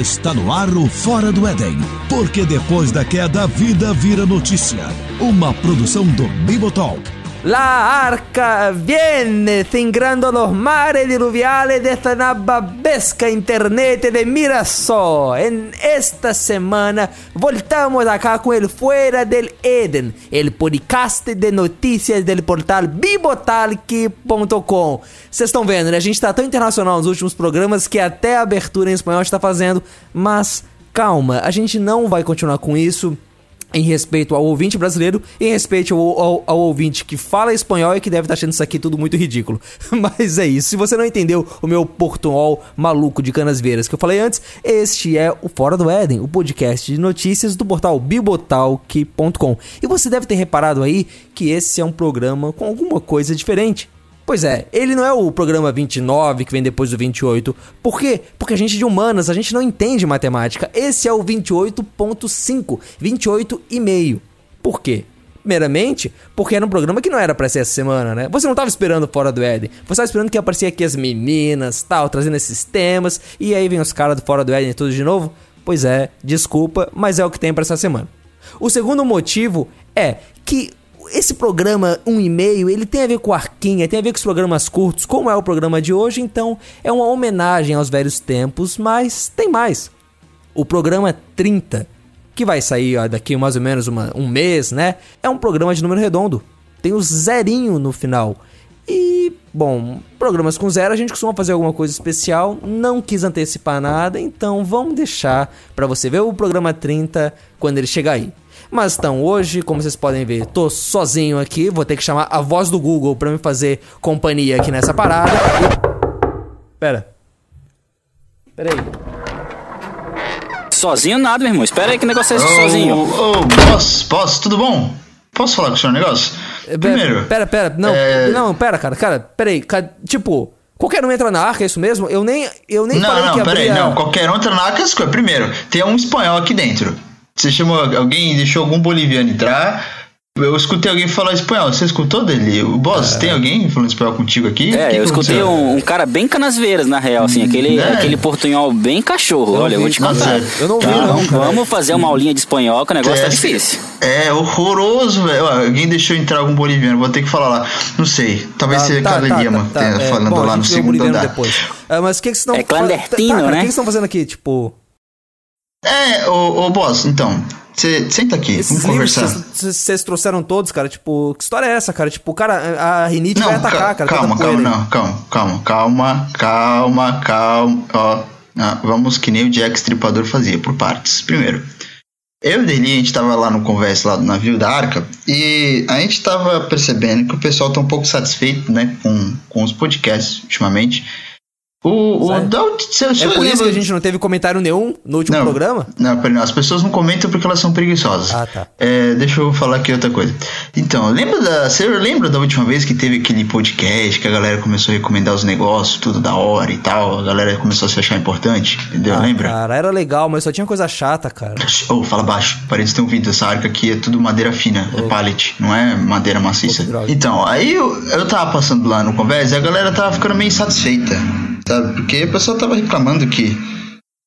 Está no ar o Fora do Éden, porque depois da queda a vida vira notícia. Uma produção do Bibotalk La arca viene singrando los mares diluviales de esta nababesca internet de Mirasol. En esta semana voltamos acá con el Fuera del Eden, el podcast de notícias del portal bibotalk.com. Vocês estão vendo, né? A gente tá tão internacional nos últimos programas que até a abertura em espanhol está fazendo, mas calma, a gente não vai continuar com isso em respeito ao ouvinte brasileiro, em respeito ao, ao, ao, ouvinte que fala espanhol e que deve estar achando isso aqui tudo muito ridículo. Mas é isso. Se você não entendeu o meu portunhol maluco de canas veiras que eu falei antes, este é o Fora do Éden, o podcast de notícias do portal bibotalk.com. E você deve ter reparado aí que esse é um programa com alguma coisa diferente. Pois é, ele não é o programa 29 que vem depois do 28. Por quê? Porque a gente é de humanas, a gente não entende matemática. Esse é o 28.5, 28 e meio. Por quê? Primeiramente, porque era um programa que não era pra ser essa semana, né? Você não tava esperando Fora do Éden. Você tava esperando que aparecia aqui as meninas, tal, trazendo esses temas. E aí vem os caras do Fora do Éden tudo de novo? Pois é, desculpa, mas é o que tem para essa semana. O segundo motivo é que esse programa um e meio, ele tem a ver com Arquinha, tem a ver com os programas curtos, como é o programa de hoje, então é uma homenagem aos velhos tempos, mas tem mais. O programa 30, que vai sair ó, daqui mais ou menos uma, um mês, né? É um programa de número redondo. Tem o zerinho no final. E, bom, programas com zero a gente costuma fazer alguma coisa especial. Não quis antecipar nada, então vamos deixar para você ver o programa 30 quando ele chegar aí. Mas então, hoje, como vocês podem ver, tô sozinho aqui, vou ter que chamar a voz do Google para me fazer companhia aqui nessa parada. Pera. Pera aí. Sozinho nada, meu irmão. Espera aí que negócio é esse Ô, sozinho. Ô, boss, boss, tudo bom? Posso falar com o senhor um negócio? Primeiro, Pera, pera, não, é- não, pera, cara, cara, pera aí, tipo, qualquer um entra na arca, é isso mesmo? Eu nem, eu nem falei não, que não, peraí, abria... não, qualquer um entra na arca, coisas. Primeiro, tem um espanhol aqui dentro. Você chamou alguém, deixou algum boliviano entrar. Eu escutei alguém falar espanhol. Você escutou dele? O boss, tem alguém falando espanhol contigo aqui? É, que eu escutei um, um cara bem canasveiras, na real, assim, aquele, É. aquele portunhol bem cachorro. Eu Olha, eu vou te contar. Eu não vi, Tá, não, Vamos, fazer uma aulinha de espanhol, que o negócio tá É, difícil. É horroroso, velho. Alguém deixou entrar algum boliviano, vou ter que falar lá. Não sei, talvez seja tá, cada Lima tá, tenha é, falando bom, lá no segundo andar. depois. Ah, mas o que que vocês estão... É clandestino, tá, cara, né? O que que vocês estão fazendo aqui, tipo... É, ô, ô boss, então, você senta aqui, Esses vamos conversar. vocês- trouxeram todos, cara, tipo... Que história é essa, cara? Tipo, cara, a rinite vai atacar, ca- cara. calma, calma, não, calma, calma, calma, calma, calma, ó, ah, vamos que nem o Jack Stripador fazia, por partes. Primeiro, eu e o Deli, a gente tava lá no conversa lá do navio da Arca e a gente tava percebendo que o pessoal tá um pouco satisfeito, né, com, com os podcasts ultimamente. O, o da, se, É por isso que a gente não teve comentário nenhum no último Não. programa? Não, peraí, não, as pessoas não comentam porque elas são preguiçosas. Ah, tá. É, deixa eu falar aqui outra coisa. Então, lembra da. Você lembra da última vez que teve aquele podcast que a galera começou a recomendar os negócios, tudo da hora e tal? A galera começou a se achar importante, entendeu? Ah, lembra? Cara, era legal, mas só tinha coisa chata, cara. Ô, fala baixo, parece ter ouvido. Essa arca aqui é tudo madeira fina, é pallet, não é madeira maciça. Droga. Então, aí eu, eu tava passando lá no conversa e a galera tava ficando meio insatisfeita, sabe? Porque o pessoal tava reclamando que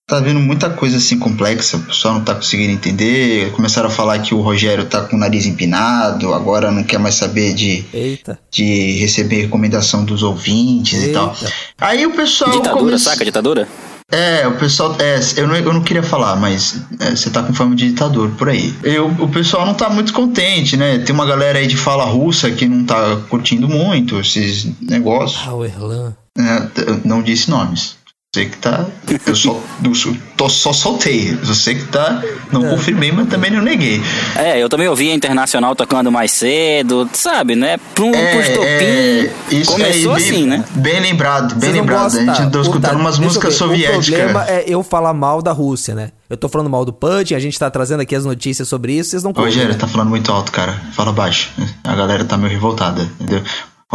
tá vendo muita coisa assim complexa, o pessoal não tá conseguindo entender. Começaram a falar que o Rogério tá com o nariz empinado, agora não quer mais saber de, Eita. de receber recomendação dos ouvintes e tal. Eita. Aí o pessoal. Ditadura, começou- saca? Ditadura? é, o pessoal. É, eu não, eu não queria falar, mas é, você tá com fama de ditador por aí. Eu, o pessoal não tá muito contente, né? Tem uma galera aí de fala russa que não tá curtindo muito esses negócios. Ah, o Erlan. Eu não disse nomes. Você que tá. Eu só, eu só- tô, só soltei. Você que tá. Não confirmei, mas também não neguei. É, eu também ouvi a Internacional tocando mais cedo, sabe, né? Pro, pro estopim. é, isso Começou aí, bem, assim, né? Bem lembrado, bem lembrado. gostam, a gente tá? escutando tá, umas músicas soviéticas. O problema é eu falar mal da Rússia, né? Eu tô falando mal do Putin, a gente tá trazendo aqui as notícias sobre isso, vocês não Rogério, né? tá falando muito alto, cara. Fala baixo. A galera tá meio revoltada, entendeu?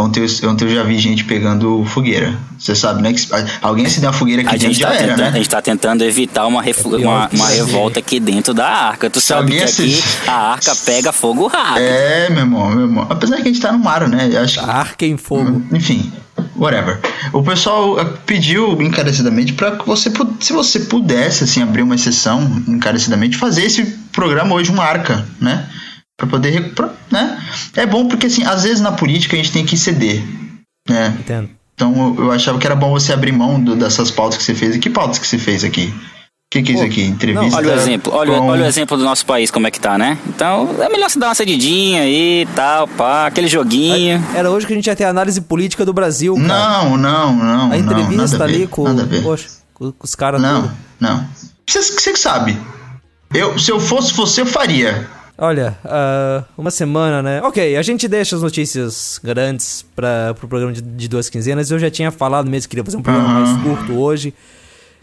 Ontem eu, ontem eu já vi gente pegando fogueira. Você sabe, né? Que alguém se der uma fogueira aqui A dentro gente, já tá era, tentando, a né? gente tá tentando evitar uma, uma, que uma revolta aqui dentro da arca. Tu Se sabe que aqui a arca pega fogo rápido. É, meu irmão, meu irmão. Apesar que a gente tá no mar, né? Eu acho que- Arca em fogo. Enfim, whatever. O pessoal eh, pediu encarecidamente para que você, se você pudesse, assim, abrir uma exceção encarecidamente, fazer esse programa hoje uma arca, né? Pra poder, recu- pra- né? É bom porque, assim, às vezes na política a gente tem que ceder, né? Entendo. Então eu, eu achava que era bom você abrir mão do- dessas pautas que você fez. E que pautas que você fez aqui? O que, que é isso aqui? Entrevista? Olha o exemplo, olha, com- olha o exemplo do nosso país, como é que tá, né? Então é melhor você dar uma cedidinha aí e tal, pá, aquele joguinho. Era hoje que a gente ia ter a análise política do Brasil, cara. Não, não, não. a não, entrevista nada a ver, ali com, Nada a ver. poxa, com, com os caras Não, tudo. não. Você, você que sabe. Eu, se eu fosse você, eu faria. Olha, ah, uma semana, né? Ok, a gente deixa as notícias grandes para pro programa de, de duas quinzenas. Eu já tinha falado mesmo que queria fazer um programa Aham. mais curto hoje.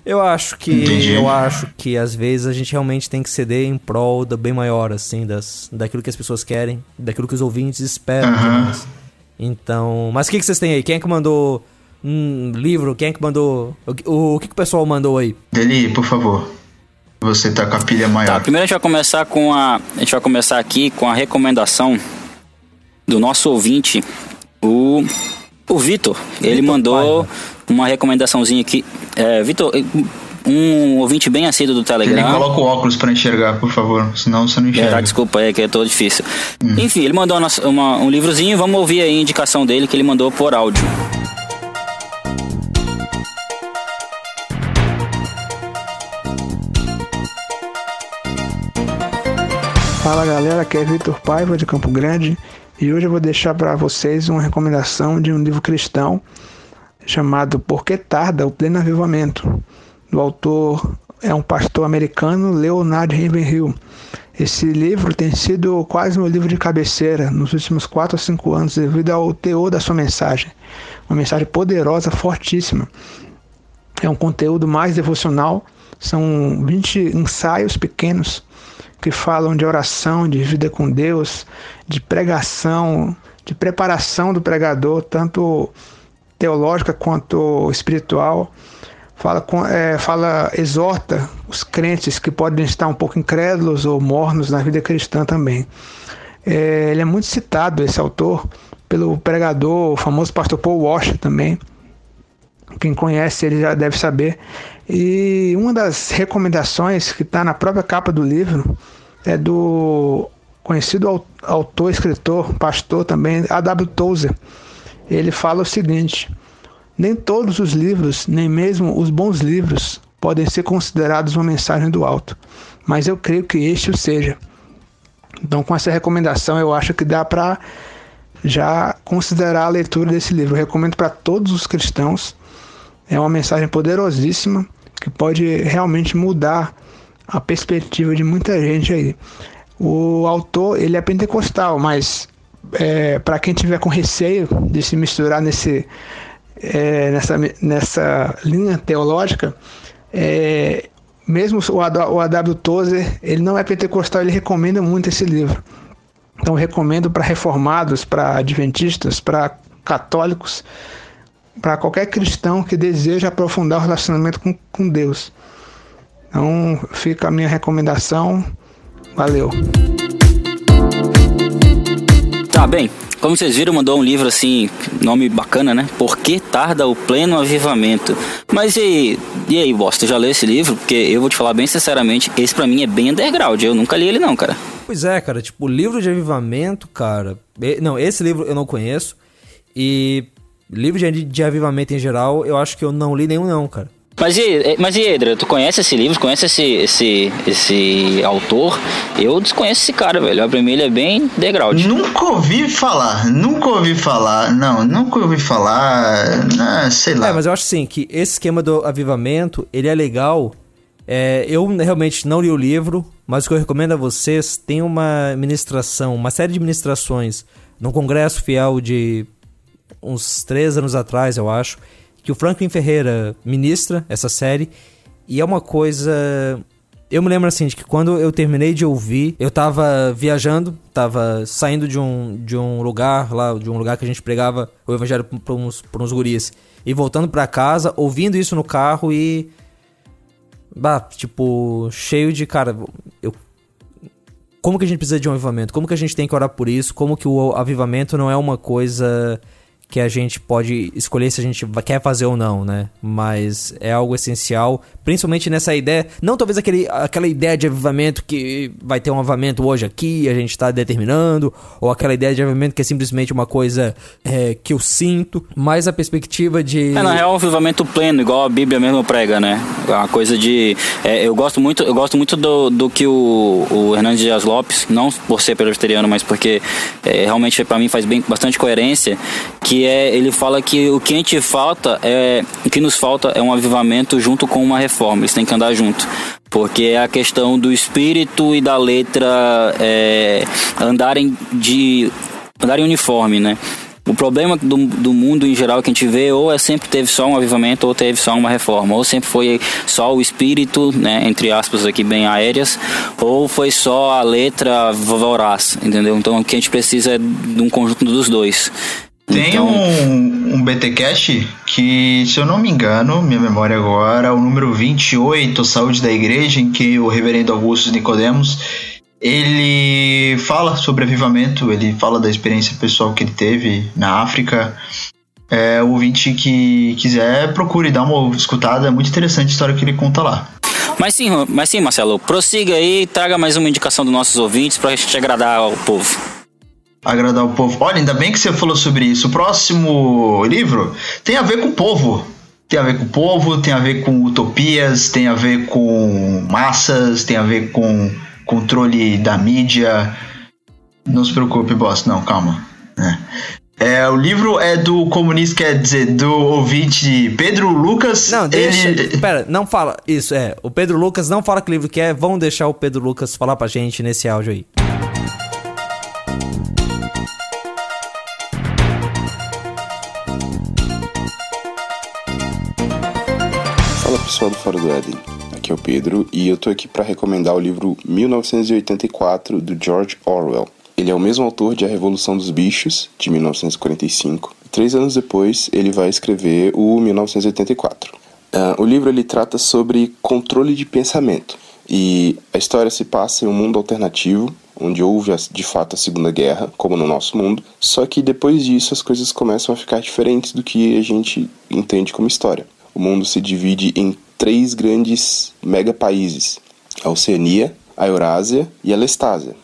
Eu acho que Entendi. eu acho que às vezes a gente realmente tem que ceder em prol do bem maior, assim, das, daquilo que as pessoas querem, daquilo que os ouvintes esperam nós. Então, mas o que, que vocês têm aí? Quem é que mandou um livro? Quem é que mandou. O, o, o que, que o pessoal mandou aí? Deli, por favor. Você tá com a pilha Tá, maior. primeiro a gente vai começar com a. A gente vai começar aqui com a recomendação do nosso ouvinte, o. O Vitor. Ele Vitor mandou Paiva. uma recomendaçãozinha aqui. É, Vitor, um ouvinte bem assíduo do Ele Telegram. coloca o óculos pra enxergar, por favor. Senão você não enxerga. tá, desculpa, é que é todo difícil. Enfim, ele mandou uma- uma- um livrozinho, vamos ouvir aí a indicação dele que ele mandou por áudio. Fala galera, aqui é Vitor Paiva de Campo Grande e hoje eu vou deixar para vocês uma recomendação de um livro cristão chamado Por que Tarda o Pleno Avivamento. O autor é um pastor americano, Leonard Ravenhill. Esse livro tem sido quase meu livro de cabeceira nos últimos 4 ou 5 anos devido ao teor da sua mensagem. Uma mensagem poderosa, fortíssima. É um conteúdo mais devocional, são 20 ensaios pequenos que falam de oração, de vida com Deus, de pregação, de preparação do pregador, tanto teológica quanto espiritual. Fala, é, fala, exorta os crentes que podem estar um pouco incrédulos ou mornos na vida cristã também. É, ele é muito citado, esse autor, pelo pregador, o famoso pastor Paul Washer também. Quem conhece ele já deve saber. E uma das recomendações que está na própria capa do livro é do conhecido au- autor, escritor, pastor também, A.W. Tozer. Ele fala o seguinte: nem todos os livros, nem mesmo os bons livros, podem ser considerados uma mensagem do alto, mas eu creio que este o seja. Então, com essa recomendação, eu acho que dá para já considerar a leitura desse livro. Eu recomendo para todos os cristãos. É uma mensagem poderosíssima que pode realmente mudar a perspectiva de muita gente aí. O autor ele é pentecostal, mas é, para quem tiver com receio de se misturar nesse, é, nessa, nessa linha teológica, é, mesmo o o A.W. Tozer, ele não é pentecostal, ele recomenda muito esse livro. Então recomendo para reformados, para adventistas, para católicos, para qualquer cristão que deseja aprofundar o relacionamento com, com Deus. Então fica a minha recomendação. Valeu. Tá bem, como vocês viram, mandou um livro assim, nome bacana, né? Por que tarda o pleno avivamento? Mas e aí, e aí, boss, tu já leu esse livro? Porque eu vou te falar bem sinceramente, esse pra mim é bem underground, eu nunca li ele não, cara. Pois é, cara, tipo, livro de avivamento, cara. Não, esse livro eu não conheço. E livro de, de avivamento em geral, eu acho que eu não li nenhum, não, cara. Mas e, mas e Edra, tu conhece esse livro? Conhece esse, esse, esse autor? Eu desconheço esse cara, velho. Mim ele é bem underground. Nunca ouvi falar, nunca ouvi falar, não, nunca ouvi falar, né, sei lá. É, mas eu acho assim, que esse esquema do avivamento, ele é legal. É, eu realmente não li o livro, mas o que eu recomendo a vocês, tem uma ministração, uma série de ministrações num congresso fiel de uns três anos atrás, eu acho, que o Franklin Ferreira ministra essa série, e é uma coisa... Eu me lembro assim de que quando eu terminei de ouvir, eu tava viajando, tava saindo de um, de um lugar lá, de um lugar que a gente pregava o evangelho pra uns, pra uns guris, e voltando pra casa, ouvindo isso no carro e. Bah, tipo, cheio de, cara, eu. Como que a gente precisa de um avivamento? Como que a gente tem que orar por isso? Como que o avivamento não é uma coisa que a gente pode escolher se a gente quer fazer ou não, né? Mas é algo essencial, principalmente nessa ideia, não talvez aquele, aquela ideia de avivamento que vai ter um avivamento hoje aqui, a gente está determinando, ou aquela ideia de avivamento que é simplesmente uma coisa é, que eu sinto, mas a perspectiva de. É, real, um avivamento pleno, igual a Bíblia mesmo prega, né? A coisa de. É, eu gosto muito, eu gosto muito do, do que o, o Hernandes Dias Lopes, não por ser presbiteriano, mas porque é, realmente para mim faz bem, bastante coerência, que é ele fala que o que a gente falta é o que nos falta é um avivamento junto com uma reforma. Eles têm que andar junto porque é a questão do espírito e da letra é, andarem de andarem uniforme, né? O problema do, do mundo em geral que a gente vê ou é sempre teve só um avivamento ou teve só uma reforma, ou sempre foi só o espírito, né, entre aspas aqui bem aéreas, ou foi só a letra voraz, entendeu? Então o que a gente precisa é de um conjunto dos dois. Tem então... um, um BTcast que, se eu não me engano, minha memória agora, o número 28, Saúde da Igreja, em que o reverendo Augusto Nicodemos ele fala sobre avivamento, ele fala da experiência pessoal que ele teve na África. É, o ouvinte que quiser, procure dar uma escutada, é muito interessante a história que ele conta lá. Mas sim, mas sim, Marcelo, prossiga aí e traga mais uma indicação dos nossos ouvintes para a gente agradar o povo. Agradar o povo. Olha, ainda bem que você falou sobre isso. O próximo livro tem a ver com o povo. Tem a ver com o povo, tem a ver com utopias, tem a ver com massas, tem a ver com controle da mídia. Não se preocupe, boss, não, calma. É. É, o livro é do comunista, quer dizer, do ouvinte Pedro Lucas. Não, deixa. Ele... Pera, não fala. Isso, é. O Pedro Lucas não fala que livro que é. Vamos deixar o Pedro Lucas falar pra gente nesse áudio aí. Pessoal do Fora do Éden aqui é o Pedro e eu tô aqui para recomendar o livro 1984 do George Orwell. Ele é o mesmo autor de A Revolução dos Bichos, de 1945. Três anos depois, ele vai escrever o 1984. Uh, ah, o livro ele trata sobre controle de pensamento. E a história se passa em um mundo alternativo, onde houve de fato a Segunda Guerra, como no nosso mundo, só que depois disso as coisas começam a ficar diferentes do que a gente entende como história. O mundo se divide em três grandes megapaíses: a Oceania, a Eurásia e a Lestásia.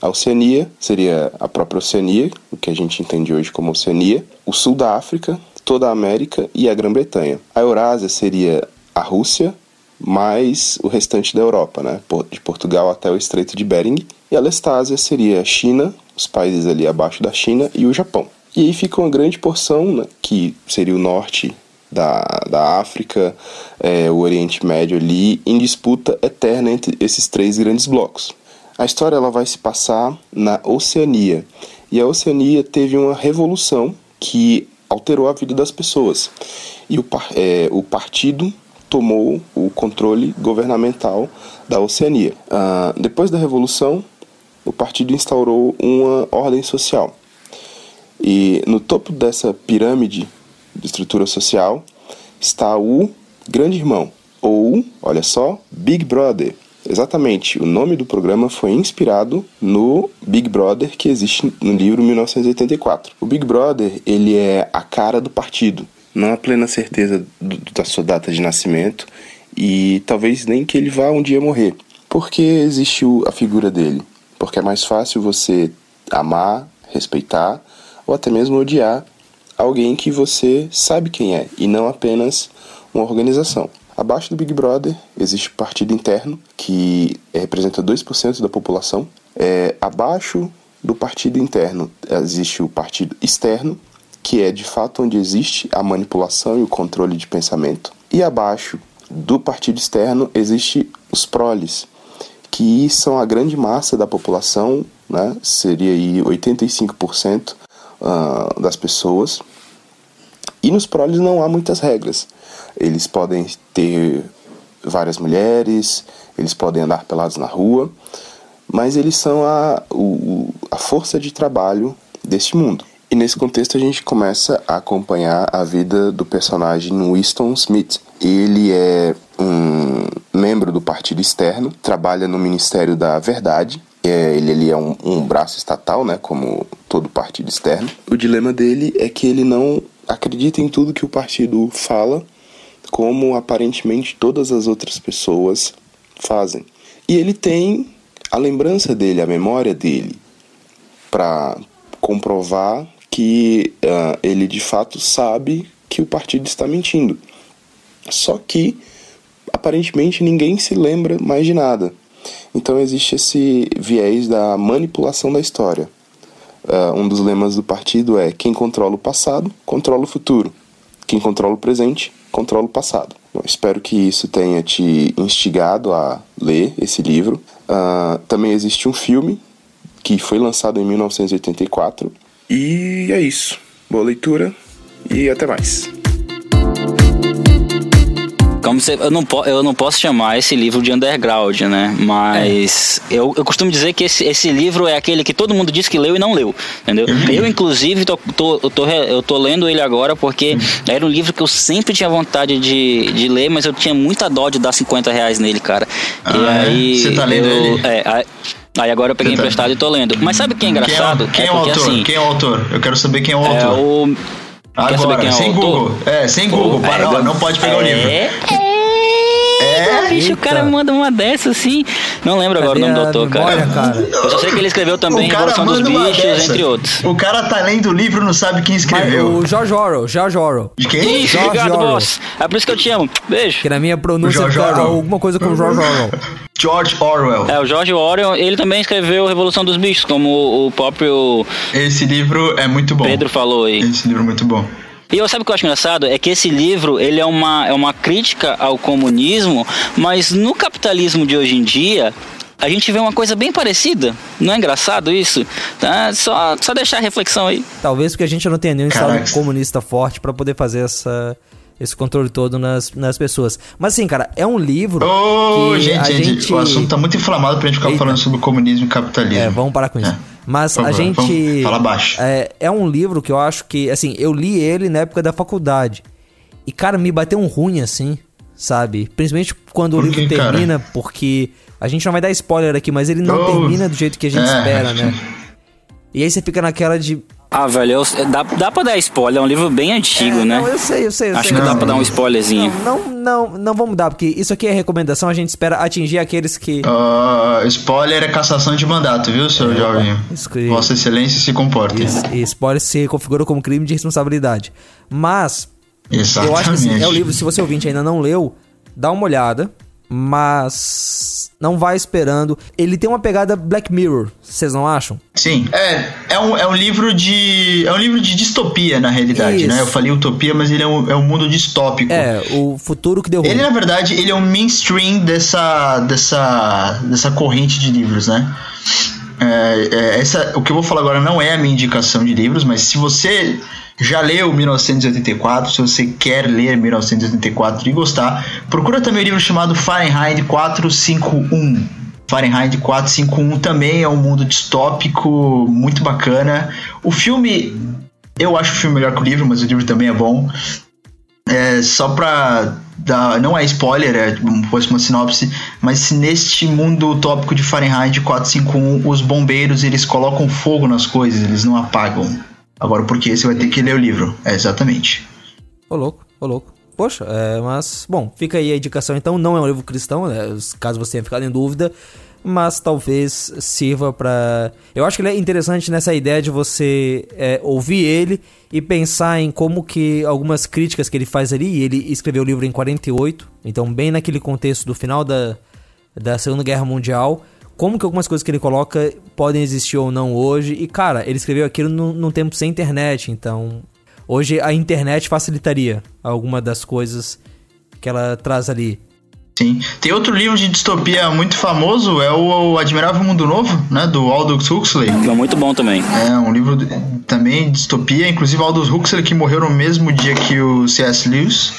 A Oceania seria a própria Oceania, o que a gente entende hoje como Oceania, o sul da África, toda a América e a Grã-Bretanha. A Eurásia seria a Rússia, mais o restante da Europa, né? de Portugal até o Estreito de Bering. E a Lestásia seria a China, os países ali abaixo da China e o Japão. E aí fica uma grande porção, né, que seria o norte da, da África, é, o Oriente Médio ali, em disputa eterna entre esses três grandes blocos. A história ela vai se passar na Oceania, e a Oceania teve uma revolução que alterou a vida das pessoas. E o, é, o partido tomou o controle governamental da Oceania. Ah, depois da revolução, o partido instaurou uma ordem social. E no topo dessa pirâmide de estrutura social está o Grande Irmão, ou, olha só, Big Brother. Exatamente, o nome do programa foi inspirado no Big Brother que existe no livro 1984. O Big Brother, ele é a cara do partido. Não há plena certeza do, da sua data de nascimento e talvez nem que ele vá um dia morrer. Por que existe a figura dele? Porque é mais fácil você amar, respeitar ou até mesmo odiar alguém que você sabe quem é e não apenas uma organização. Abaixo do Big Brother existe o partido interno, que representa 2% da população. É, abaixo do partido interno existe o partido externo, que é de fato onde existe a manipulação e o controle de pensamento. E abaixo do partido externo existe os proles, que são a grande massa da população, né? seria aí 85% uh, das pessoas. E nos proles não há muitas regras. Eles podem ter várias mulheres, eles podem andar pelados na rua, mas eles são a, o, a força de trabalho deste mundo. E nesse contexto a gente começa a acompanhar a vida do personagem Winston Smith. Ele é um membro do partido externo, trabalha no Ministério da Verdade É, ele, ele é um, um braço estatal, né, como todo partido externo. O dilema dele é que ele não acredita em tudo que o partido fala, como aparentemente todas as outras pessoas fazem. E ele tem a lembrança dele, a memória dele, para comprovar que uh, ele de fato sabe que o partido está mentindo. Só que aparentemente ninguém se lembra mais de nada. Então existe esse viés da manipulação da história. Uh, um dos lemas do partido é: quem controla o passado, controla o futuro. Quem controla o presente, controla o passado. Bom, espero que isso tenha te instigado a ler esse livro. Uh, também existe um filme que foi lançado em 1984. E é isso. Boa leitura e até mais. Como eu, não po, eu não posso chamar esse livro de underground, né? Mas é. eu, eu costumo dizer que esse, esse livro é aquele que todo mundo diz que leu e não leu, entendeu? Uhum. Eu, inclusive, tô, tô, eu, tô, eu tô lendo ele agora porque uhum. era um livro que eu sempre tinha vontade de, de ler, mas eu tinha muita dó de dar 50 reais nele, cara. Ah, e é? aí. Você tá lendo eu, ele? É, Aí agora eu peguei tá- emprestado e tô lendo. Mas sabe o que é engraçado? Quem é, quem é, é o autor? Assim, quem é o autor? Eu quero saber quem é o autor. É o. Agora, é sem Google. É, sem Google. Para, não, não pode pegar o livro. É. É, bicho, o cara manda uma dessa assim. Não lembro agora Cadê o nome do autor, cara. cara. Eu só sei que ele escreveu também Revolução dos Bichos, entre outros. O cara tá lendo o livro não sabe quem escreveu. Mas o George Orwell, George Orwell. De quem? Isso, George obrigado, Orwell. boss. É por isso que eu te amo. Beijo. Que na minha pronúncia tá alguma coisa com George Orwell. George Orwell. É, o George Orwell, ele também escreveu Revolução dos Bichos, como o próprio. Esse livro é muito bom. Pedro falou aí. Esse livro é muito bom. E eu sabe o que eu acho engraçado? É que esse livro ele é uma, é uma crítica ao comunismo, mas no capitalismo de hoje em dia, a gente vê uma coisa bem parecida. Não é engraçado isso? Tá? Só, só deixar a reflexão aí. Talvez porque a gente não tenha nenhum Estado comunista forte para poder fazer essa, esse controle todo nas, nas pessoas. Mas assim, cara, é um livro. Ô, oh, gente, gente, gente, o assunto tá muito inflamado pra gente ficar Eita. falando sobre comunismo e capitalismo. É, vamos parar com isso. É. Mas favor, a gente. Fala baixo. É, é um livro que eu acho que, assim, eu li ele na época da faculdade. E, cara, me bateu um ruim, assim, sabe? Principalmente quando Por o livro que, termina, cara? porque. A gente não vai dar spoiler aqui, mas ele não oh, termina do jeito que a gente é, espera, né? E aí você fica naquela de. Ah, velho, eu, dá, dá pra dar spoiler, é um livro bem antigo, é, né? Não, eu sei, eu sei. Eu Acho sei, que dá pra dar um spoilerzinho. Não, não, não, não vamos dar, porque isso aqui é recomendação, a gente espera atingir aqueles que. Uh, spoiler é cassação de mandato, viu, seu é, jovem? Que... Vossa Excelência se comporta. E, spoiler se configurou como crime de responsabilidade. Mas. Exatamente. Eu acho que assim, é o livro, se você ouvinte ainda não leu, dá uma olhada mas não vai esperando. Ele tem uma pegada Black Mirror, vocês não acham? Sim, é, é um, é um livro de é um livro de distopia na realidade, Isso. né? Eu falei utopia, mas ele é um, é um mundo distópico. É, o futuro que deu ruim. Ele na verdade, ele é um mainstream dessa dessa dessa corrente de livros, né? É, é, essa, o que eu vou falar agora não é a minha indicação de livros, mas se você já leu 1984, se você quer ler 1984 e gostar, procura também o um livro chamado Fahrenheit 451. Fahrenheit 451 também é um mundo distópico muito bacana. O filme, eu acho o filme melhor que o livro, mas o livro também é bom. É, só pra dar, não é spoiler, é fosse uma sinopse, mas neste mundo utópico de Fahrenheit 451, os bombeiros eles colocam fogo nas coisas, eles não apagam. Agora, por que você vai ter que ler o livro? É, exatamente. Ô louco, ô louco. Poxa, é, mas, bom, fica aí a indicação então, não é um livro cristão, né? Caso você tenha ficado em dúvida, mas talvez sirva para. Eu acho que ele é interessante nessa ideia de você é, ouvir ele e pensar em como que algumas críticas que ele faz ali, ele escreveu o livro em 48, então bem naquele contexto do final da, da Segunda Guerra Mundial, como que algumas coisas que ele coloca podem existir ou não hoje. E, cara, ele escreveu aquilo num, num tempo sem internet, então hoje a internet facilitaria alguma das coisas que ela traz ali. Sim. Tem outro livro de distopia muito famoso, é o, Admirável Mundo Novo, né? Do Aldous Huxley. É muito bom também. É, um livro de, também de distopia, inclusive Aldous Huxley que morreu no mesmo dia que o C.S. Lewis.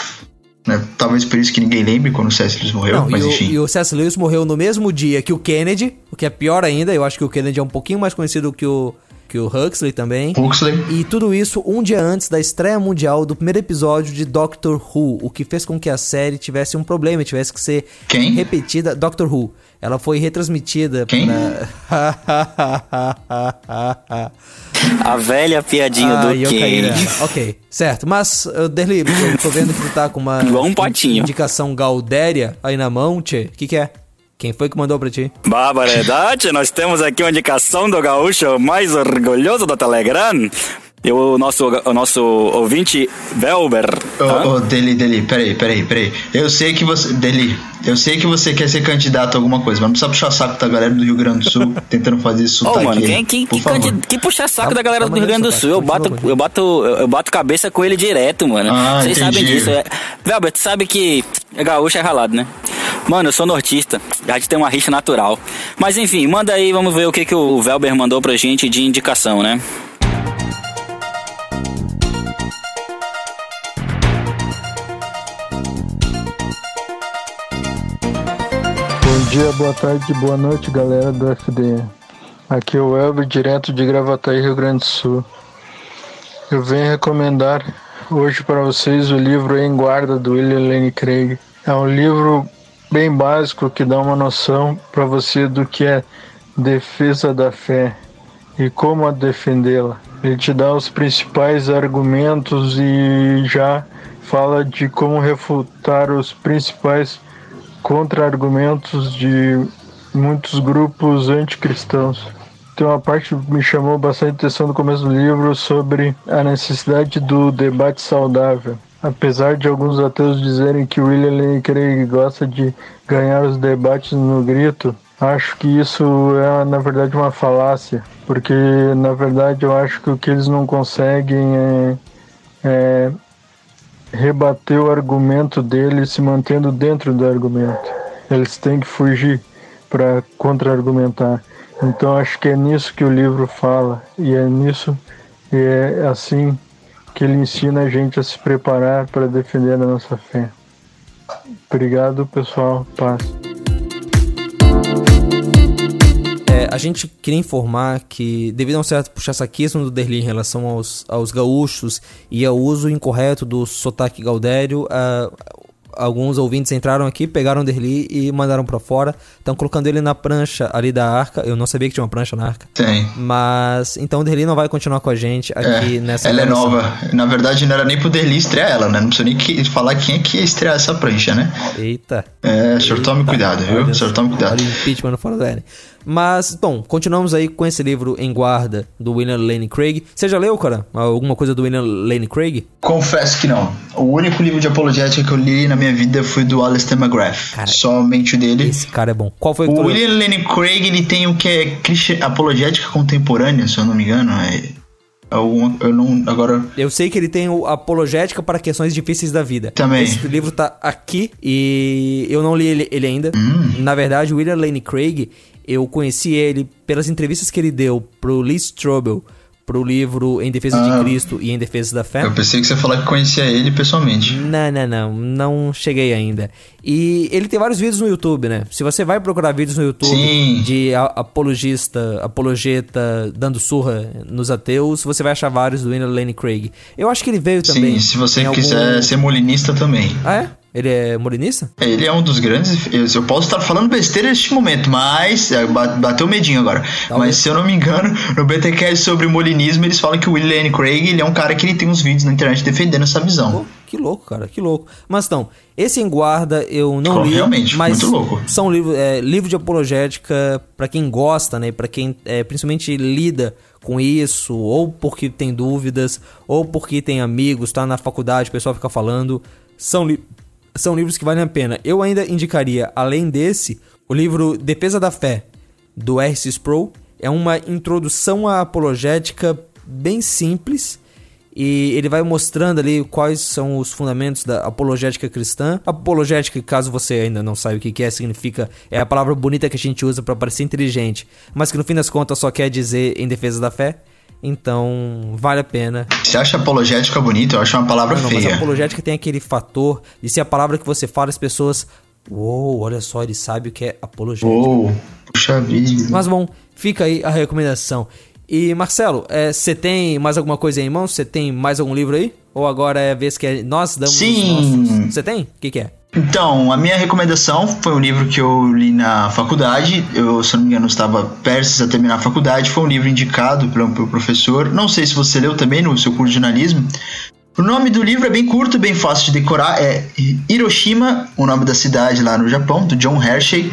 Né? Talvez por isso que ninguém lembre quando o C.S. Lewis morreu, Não, mas e enfim. O, e o C.S. Lewis morreu no mesmo dia que o Kennedy, o que é pior ainda. Eu acho que o Kennedy é um pouquinho mais conhecido que o, que o Huxley também. Huxley. E tudo isso um dia antes da estreia mundial do primeiro episódio de Doctor Who, o que fez com que a série tivesse um problema, tivesse que ser Quem? repetida. Doctor Who. Ela foi retransmitida Quem? pra... A velha piadinha Ah, do Ken. Ok, certo. Mas, uh, Derli, eu tô vendo que tu tá com uma um patinho. indicação Galdéria aí na mão, tchê. O que que é? Quem foi que mandou pra ti? Barbaridade, nós temos aqui uma indicação do gaúcho mais orgulhoso do Telegram. E o nosso, o nosso ouvinte, Velber. Ô, tá? ô, Deli, Deli, peraí, peraí, peraí. Eu sei que você. Deli, eu sei que você quer ser candidato a alguma coisa, mas não precisa puxar o saco da galera do Rio Grande do Sul tentando fazer isso. Ô, mano, quem, quem, por que, que puxa saco Tá- da galera tá do Rio Grande do Sul? Eu sotaque, bato, eu bato, eu bato cabeça com ele direto, mano. Ah, Vocês sabem entendi. disso. É... Velber, tu sabe que gaúcho é ralado, né? Mano, eu sou nortista. A gente tem uma rixa natural. Mas enfim, manda aí, vamos ver o que, que o Velber mandou pra gente de indicação, né? Dia, boa tarde, boa noite, galera do FD. Aqui é o Elber, direto de Gravataí, Rio Grande do Sul. Eu venho recomendar hoje para vocês o livro Em Guarda, do William Lane Craig. É um livro bem básico que dá uma noção para você do que é defesa da fé e como a defendê-la. Ele te dá os principais argumentos e já fala de como refutar os principais contra-argumentos de muitos grupos anticristãos. Tem uma parte que me chamou bastante atenção no começo do livro sobre a necessidade do debate saudável. Apesar de alguns ateus dizerem que William Lane Craig gosta de ganhar os debates no grito, acho que isso é na verdade uma falácia, porque na verdade eu acho que o que eles não conseguem é, é rebater o argumento dele se mantendo dentro do argumento. Eles têm que fugir para contra-argumentar. Então acho que é nisso que o livro fala e é nisso e é assim que ele ensina a gente a se preparar para defender a nossa fé. Obrigado, pessoal. Paz. É, a gente queria informar que, devido a um certo puxa-saquismo do Derli em relação aos, aos gaúchos e ao uso incorreto do sotaque gaudério, ah, alguns ouvintes entraram aqui, pegaram o Derli e mandaram pra fora. Estão colocando ele na prancha ali da arca. Eu não sabia que tinha uma prancha na arca. Tem. Mas, então o Derli não vai continuar com a gente aqui É, nessa ela é nova. Na verdade, não era nem pro Derli estrear ela, né? Não precisa nem que- falar quem é que ia estrear essa prancha, né? Eita. É, o senhor tome cuidado, viu? O senhor tome cuidado. Olha o impeachment fora da L. Mas, bom, continuamos aí com esse livro Em Guarda, do William Lane Craig. Você já leu, cara? Alguma coisa do William Lane Craig? Confesso que não. O único livro de apologética que eu li na minha vida foi do Alistair McGrath. Cara, Somente o dele. Esse cara é bom. Qual foi o que O? William Lane Craig, ele tem o que é apologética contemporânea, se eu não me engano. É, é uma, eu não, agora... Eu sei que ele tem o Apologética para Questões Difíceis da Vida. Também. Esse livro tá aqui e eu não li ele, ele ainda. Hum. Na verdade, o William Lane Craig, eu conheci ele pelas entrevistas que ele deu pro Lee Strobel, pro livro Em Defesa Ah. de Cristo e Em Defesa da Fé. Eu pensei que você ia falar que conhecia ele pessoalmente. Não, não, não, não cheguei ainda. E ele tem vários vídeos no YouTube, né? Se você vai procurar vídeos no YouTube Sim. de apologista, apologeta dando surra nos ateus, você vai achar vários do William Lane Craig. Eu acho que ele veio também. Sim, se você em algum- quiser ser molinista também. Ah, é? Ele é morenista? Ele é um dos grandes. Eu posso estar falando besteira neste momento, mas. é, ba- Bateu medinho agora. Mas se eu não me engano, no BTcast sobre molinismo, eles falam que o William Craig ele é um cara que ele tem uns vídeos na internet defendendo essa visão. Pô, que louco, cara, que louco. Mas então, esse em guarda eu não Oh, li, realmente, mas muito louco. são livros é, livro de apologética pra quem gosta, né, Pra quem é, principalmente lida com isso, ou porque tem dúvidas, ou porque tem amigos, tá na faculdade, o pessoal fica falando, são li são livros que valem a pena. Eu ainda indicaria, além desse, o livro Defesa da Fé, do R.C. Sproul. É uma introdução à apologética bem simples e ele vai mostrando ali quais são os fundamentos da apologética cristã. Apologética, caso você ainda não saiba o que é, significa é a palavra bonita que a gente usa para parecer inteligente, mas que no fim das contas só quer dizer em defesa da fé. Então, vale a pena. Você acha apologética bonita? Eu acho uma palavra Não, não, mas feia. apologética tem aquele fator de ser a palavra que você fala, as pessoas. Uou, olha só, ele sabe o que é apologética. Uou, puxa vida. Mas bom, fica aí a recomendação. E Marcelo, você tem mais alguma coisa aí em mãos? Você tem mais algum livro aí? Ou agora é a vez que nós damos Sim. Você tem? O que, que é? Então, a minha recomendação foi um livro que eu li na faculdade. Eu, se não me engano, estava prestes a terminar a faculdade. Foi um livro indicado pelo, pelo professor. Não sei se você leu também no seu curso de jornalismo. O nome do livro é bem curto, bem fácil de decorar. É Hiroshima, o nome da cidade lá no Japão, do John Hershey.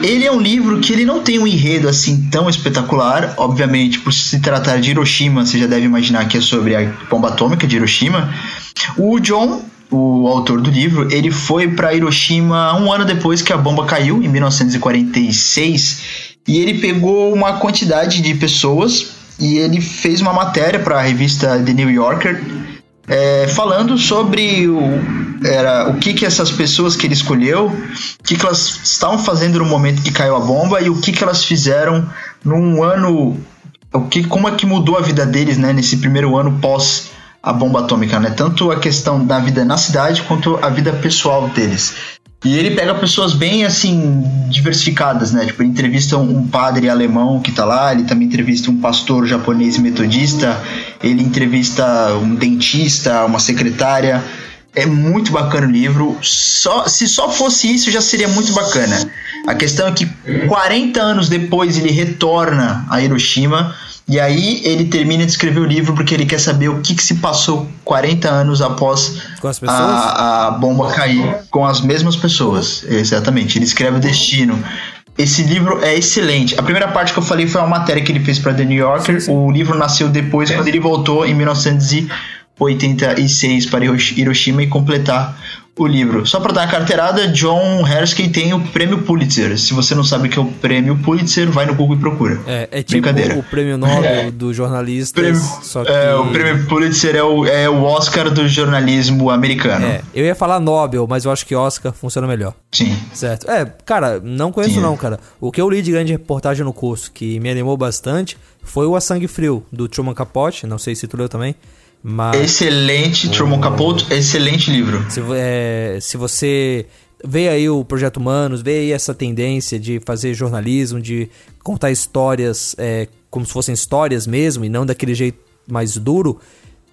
Ele é um livro que ele não tem um enredo assim tão espetacular. Obviamente, por se tratar de Hiroshima, você já deve imaginar que é sobre a bomba atômica de Hiroshima. O John o autor do livro, ele foi para Hiroshima um ano depois que a bomba caiu, em 1946, e ele pegou uma quantidade de pessoas e ele fez uma matéria para a revista The New Yorker é, falando sobre o, era, o que, que essas pessoas que ele escolheu, o que, que elas estavam fazendo no momento que caiu a bomba e o que, que elas fizeram num ano, o que, como é que mudou a vida deles né, nesse primeiro ano pós a bomba atômica, né? Tanto a questão da vida na cidade quanto a vida pessoal deles. E ele pega pessoas bem assim diversificadas, né? Tipo, ele entrevista um padre alemão que tá lá, ele também entrevista um pastor japonês metodista, ele entrevista um dentista, uma secretária. É muito bacana o livro. Só, se só fosse isso, já seria muito bacana. A questão é que 40 anos depois ele retorna a Hiroshima e aí ele termina de escrever o livro porque ele quer saber o que, que se passou 40 anos após a, a, bomba cair com as mesmas pessoas. Exatamente. Ele escreve o destino. Esse livro é excelente. A primeira parte que eu falei foi uma matéria que ele fez para The New Yorker. Sim, sim. O livro nasceu depois, quando ele voltou em 1986 para Hiroshima e completar o livro. Só para dar uma carteirada, John Hersey tem o prêmio Pulitzer. Se você não sabe o que é o prêmio Pulitzer, vai no Google e procura. É, é tipo o prêmio Nobel é. do jornalista. Só que... É, o prêmio Pulitzer é o, é o Oscar do jornalismo americano. É, eu ia falar Nobel, mas eu acho que Oscar funciona melhor. Sim. Certo. É, cara, não conheço Sim. não, cara. O que eu li de grande reportagem no curso, que me animou bastante, foi o A Sangue Frio, do Truman Capote. Não sei se tu leu também. Mas... Excelente, Truman Capote, excelente livro. Se, é, se você vê aí o Projeto Humanos, vê aí essa tendência de fazer jornalismo, de contar histórias é, como se fossem histórias mesmo e não daquele jeito mais duro,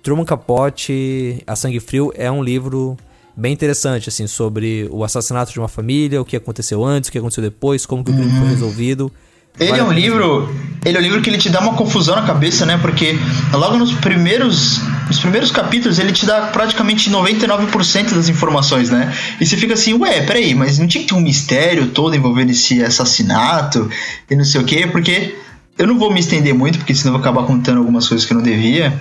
Truman Capote, A Sangue Frio é um livro bem interessante, assim, sobre o assassinato de uma família, o que aconteceu antes, o que aconteceu depois, como que o crime foi uhum. resolvido. Ele é um livro, ele é um livro que ele te dá uma confusão na cabeça, né? Porque logo nos primeiros, nos primeiros capítulos ele te dá praticamente 99% das informações, né? E você fica assim, ué, peraí, mas não tinha que ter um mistério todo envolvendo esse assassinato e não sei o quê? Porque eu não vou me estender muito, porque senão eu vou acabar contando algumas coisas que eu não devia.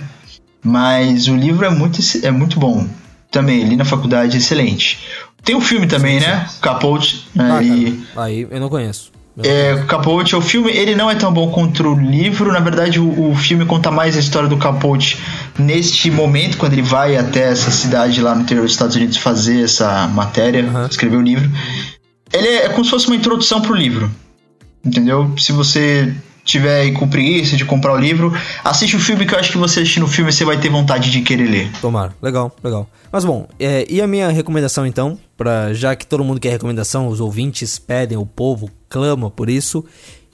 Mas o livro é muito, é muito bom. Também, li na faculdade, excelente. Tem o um filme também, né? Capote. Né? Ah, e... Aí eu não conheço. É, Capote, o filme ele não é tão bom quanto o livro. Na verdade, o, o, filme conta mais a história do Capote neste momento, quando ele vai até essa cidade lá no interior dos Estados Unidos fazer essa matéria, uhum. escrever o livro. Ele é, é como se fosse uma introdução pro livro. Entendeu? Se você tiver aí com preguiça de comprar o livro, assiste o filme que eu acho que você assistindo o filme você vai ter vontade de querer ler. Tomara, legal, legal. Mas bom, é, e a minha recomendação então, para já que todo mundo quer recomendação, os ouvintes pedem, o povo clama por isso,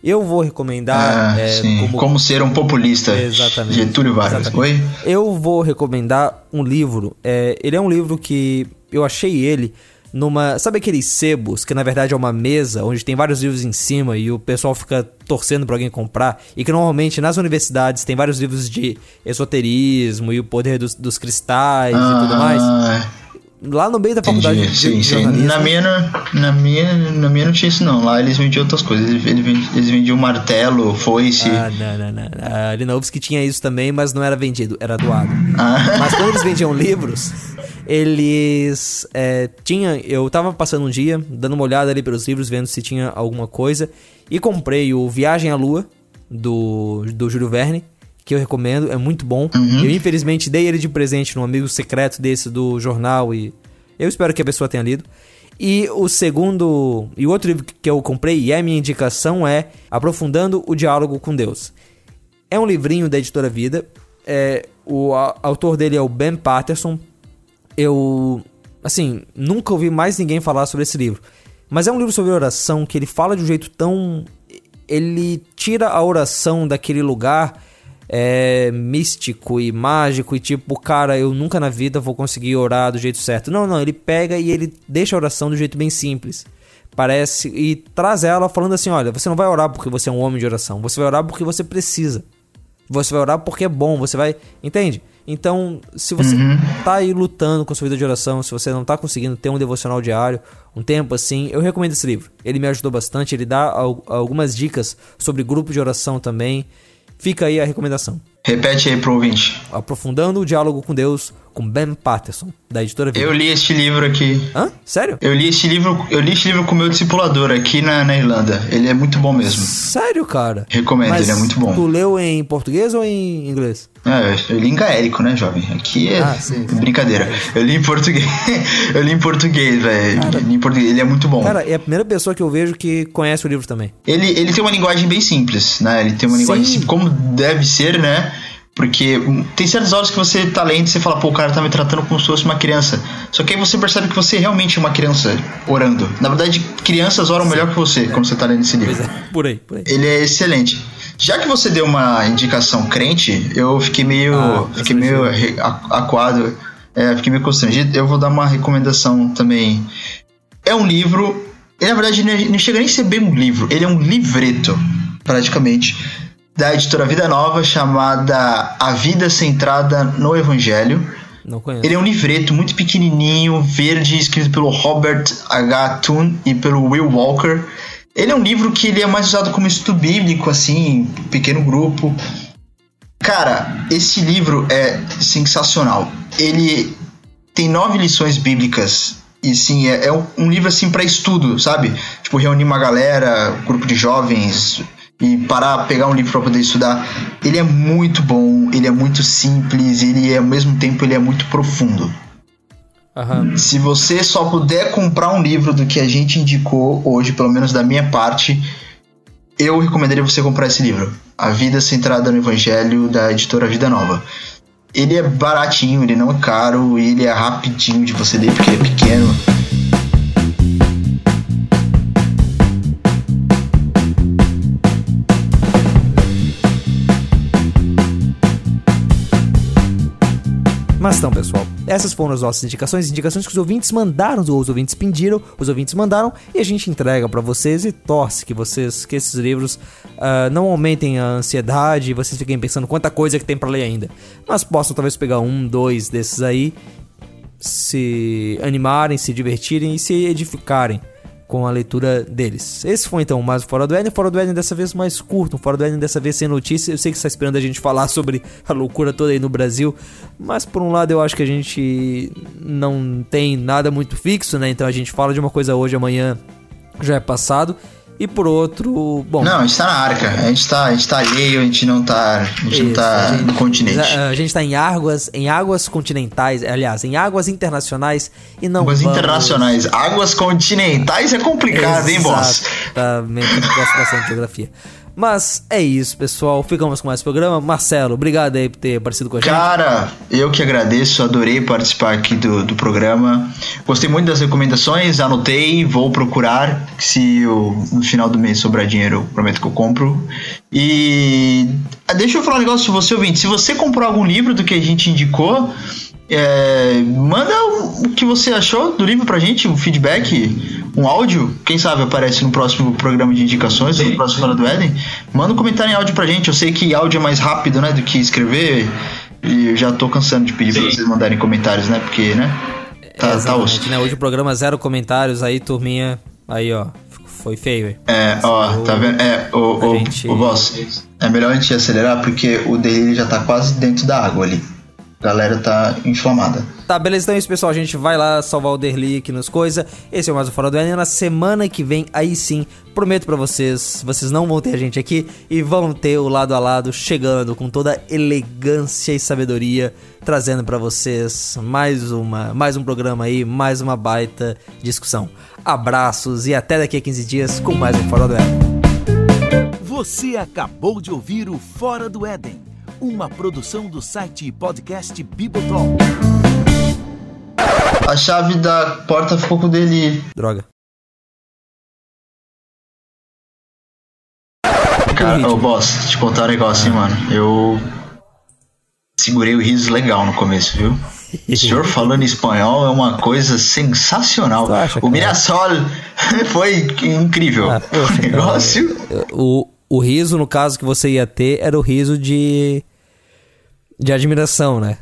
eu vou recomendar. Ah, é, como... como... ser um populista. Exatamente. Getúlio Vargas. Exatamente. Oi? Eu vou recomendar um livro. É, ele é um livro que eu achei ele numa. Sabe aqueles sebos que na verdade é uma mesa onde tem vários livros em cima e o pessoal fica torcendo para alguém comprar? E que normalmente nas universidades tem vários livros de esoterismo e o poder dos, dos cristais ah, e tudo mais. Lá no meio da faculdade Entendi, de, sim, sim. Na minha, na, minha, na minha não tinha isso não. Lá eles vendiam outras coisas. Eles, eles vendiam martelo, foice. Ah, não, não, não. A Linovski tinha isso também, mas não era vendido, era doado. Ah. Mas quando eles vendiam livros, eles é, tinha eu tava passando um dia dando uma olhada ali pelos livros vendo se tinha alguma coisa e comprei o Viagem à Lua do do Júlio Verne que eu recomendo é muito bom uhum. eu infelizmente dei ele de presente num amigo secreto desse do jornal e eu espero que a pessoa tenha lido e o segundo e o outro livro que eu comprei e é minha indicação é Aprofundando o Diálogo com Deus é um livrinho da editora Vida é, o a, autor dele é o Ben Patterson eu, assim, nunca ouvi mais ninguém falar sobre esse livro. Mas é um livro sobre oração que ele fala de um jeito tão. ele tira a oração daquele lugar é, místico e mágico e tipo, cara, eu nunca na vida vou conseguir orar do jeito certo. Não, não, ele pega e ele deixa a oração do jeito bem simples. Parece e traz ela falando assim, olha, você não vai orar porque você é um homem de oração, você vai orar porque você precisa. Você vai orar porque é bom, você vai, entende? Então, se você uhum. tá aí lutando com sua vida de oração, se você não tá conseguindo ter um devocional diário, um tempo assim, eu recomendo esse livro. Ele me ajudou bastante, ele dá algumas dicas sobre grupo de oração também. Fica aí a recomendação. Repete aí pro ouvinte. Aprofundando o diálogo com Deus, com Ben Patterson, da editora Vida. Eu li este livro aqui. Hã? Sério? Eu li este livro, eu li este livro com o meu discipulador aqui na, na Irlanda. Ele é muito bom mesmo. Sério, cara? Recomendo, Mas ele é muito bom. Tu leu em português ou em inglês? É, eu li em gaélico, né, jovem? Aqui é ah, sim, brincadeira. Eu li em português. eu li em português, velho. Ele é muito bom. Cara, é a primeira pessoa que eu vejo que conhece o livro também. Ele, ele tem uma linguagem bem simples, né? Ele tem uma linguagem simples, como deve ser, né? Porque tem certas horas que você tá lendo e você fala, pô, o cara tá me tratando como se fosse uma criança. Só que aí você percebe que você realmente é uma criança orando. Na verdade, crianças oram melhor que você quando você tá lendo esse livro. Pois é, por aí, por aí. Ele é excelente. Já que você deu uma indicação crente, eu fiquei meio. Ah, fiquei meio aquado. É, fiquei meio constrangido. Eu vou dar uma recomendação também. É um livro. Ele, na verdade, não chega nem a ser bem um livro. Ele é um livreto, praticamente da editora Vida Nova chamada A Vida Centrada no Evangelho. Não conheço. Ele é um livreto muito pequenininho, verde, escrito pelo Robert H. Toon e pelo Will Walker. Ele é um livro que ele é mais usado como estudo bíblico, assim, pequeno grupo. Cara, esse livro é sensacional. Ele tem nove lições bíblicas e sim, é, é um, livro assim para estudo, sabe? Tipo, reunir uma galera, um grupo de jovens, e parar, pegar um livro para poder estudar. Ele é muito bom, ele é muito simples, ele é, ao mesmo tempo ele é muito profundo. Uhum. Se você só puder comprar um livro do que a gente indicou hoje, pelo menos da minha parte, eu recomendaria você comprar esse livro. A Vida Centrada no Evangelho, da editora Vida Nova. Ele é baratinho, ele não é caro, ele é rapidinho de você ler porque ele é pequeno. Mas então, pessoal, essas foram as nossas indicações, indicações que os ouvintes mandaram, os ouvintes pediram, os ouvintes mandaram e a gente entrega para vocês e torce que vocês, que esses livros uh, não aumentem a ansiedade e vocês fiquem pensando quanta coisa que tem para ler ainda. Mas possam talvez pegar um, dois desses aí, se animarem, se divertirem e se edificarem com a leitura deles. Esse foi então mais o Fora do Éden. Fora do Éden dessa vez mais curto, Fora do Éden dessa vez sem notícia. Eu sei que você está esperando a gente falar sobre a loucura toda aí no Brasil, mas por um lado eu acho que a gente não tem nada muito fixo, né? Então a gente fala de uma coisa hoje, amanhã já é passado e por outro, bom. Não, a gente tá na arca, a gente tá, a gente tá alheio, a gente não tá, a gente Isso, não tá gente, no continente. A, gente tá em águas, em águas continentais, aliás, em águas internacionais e não Águas vamos... internacionais, águas continentais é complicado, Exatamente, hein, boss? Exatamente, gosto bastante de geografia. Mas é isso, pessoal. Ficamos com mais programa. Marcelo, obrigado aí por ter aparecido com a gente. Cara, eu que agradeço, adorei participar aqui do, do programa. Gostei muito das recomendações, anotei, vou procurar. Se eu, no final do mês sobrar dinheiro, eu prometo que eu compro. E ah, deixa eu falar um negócio se você ouvinte. Se você comprou algum livro do que a gente indicou, é, manda o que você achou do livro pra gente, um feedback, um áudio. Quem sabe aparece no próximo programa de indicações, no próximo Fora do Éden. Manda um comentário em áudio pra gente. Eu sei que áudio é mais rápido, né, do que escrever. E eu já tô cansando de pedir Sim. pra vocês mandarem comentários, né? Porque, né? Tá, tá osso. Né? Hoje o programa zero comentários, aí, turminha. Aí, ó. Foi feio, velho. É, ó, tá vendo? É, o, o, gente... o boss. É melhor a gente acelerar porque o dele já tá quase dentro da água ali galera tá inflamada. Tá, beleza, então é isso, pessoal. A gente vai lá salvar o Derli aqui nos coisa. Esse é o Mais o Fora do Enem. Na semana que vem, aí sim, prometo para vocês, vocês não vão ter a gente aqui e vão ter o lado a lado chegando com toda elegância e sabedoria, trazendo para vocês mais uma, mais um programa aí, mais uma baita discussão. Abraços e até daqui a 15 dias com mais um Fora do Éden. Você acabou de ouvir o Fora do Éden uma produção do site e podcast Bibotalk. A chave da porta ficou com o dele. Droga. Cara, ô boss, te contar um negócio, hein, mano. Eu segurei o riso legal no começo, viu? O senhor falando espanhol é uma coisa sensacional. Acha, o? Mirassol foi incrível. Ah, poxa, o negócio. O, o riso, no caso, que você ia ter era o riso de. De admiração, né?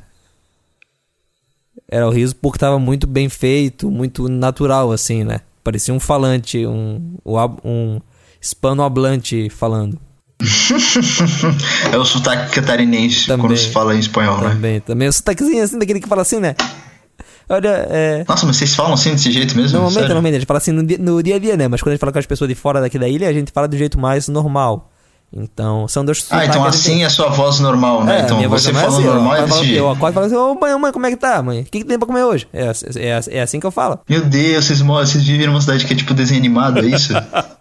Era o riso porque tava muito bem feito, muito natural, assim, né? Parecia um falante, um, um hispanohablante falando. é o sotaque catarinense Também. quando se fala em espanhol, né? Também, também. O sotaquezinho assim, daquele que fala assim, né? Olha, é. Nossa, mas vocês falam assim desse jeito mesmo? Normalmente, Sério? normalmente, a gente fala assim no dia, no dia a dia, né? Mas quando a gente fala com as pessoas de fora daqui da ilha, a gente fala do jeito mais normal. Então, são dois Ah, então assim é a sua voz normal, né? É, então você não é falando assim, normal é Eu desse jeito. Eu acordo e falo assim, ô mãe, mãe, como é que tá, mãe? O que, que tem pra comer hoje? É, é, é, é assim que eu falo. Meu Deus, vocês, vocês vivem numa cidade que é tipo desenho animado, é isso?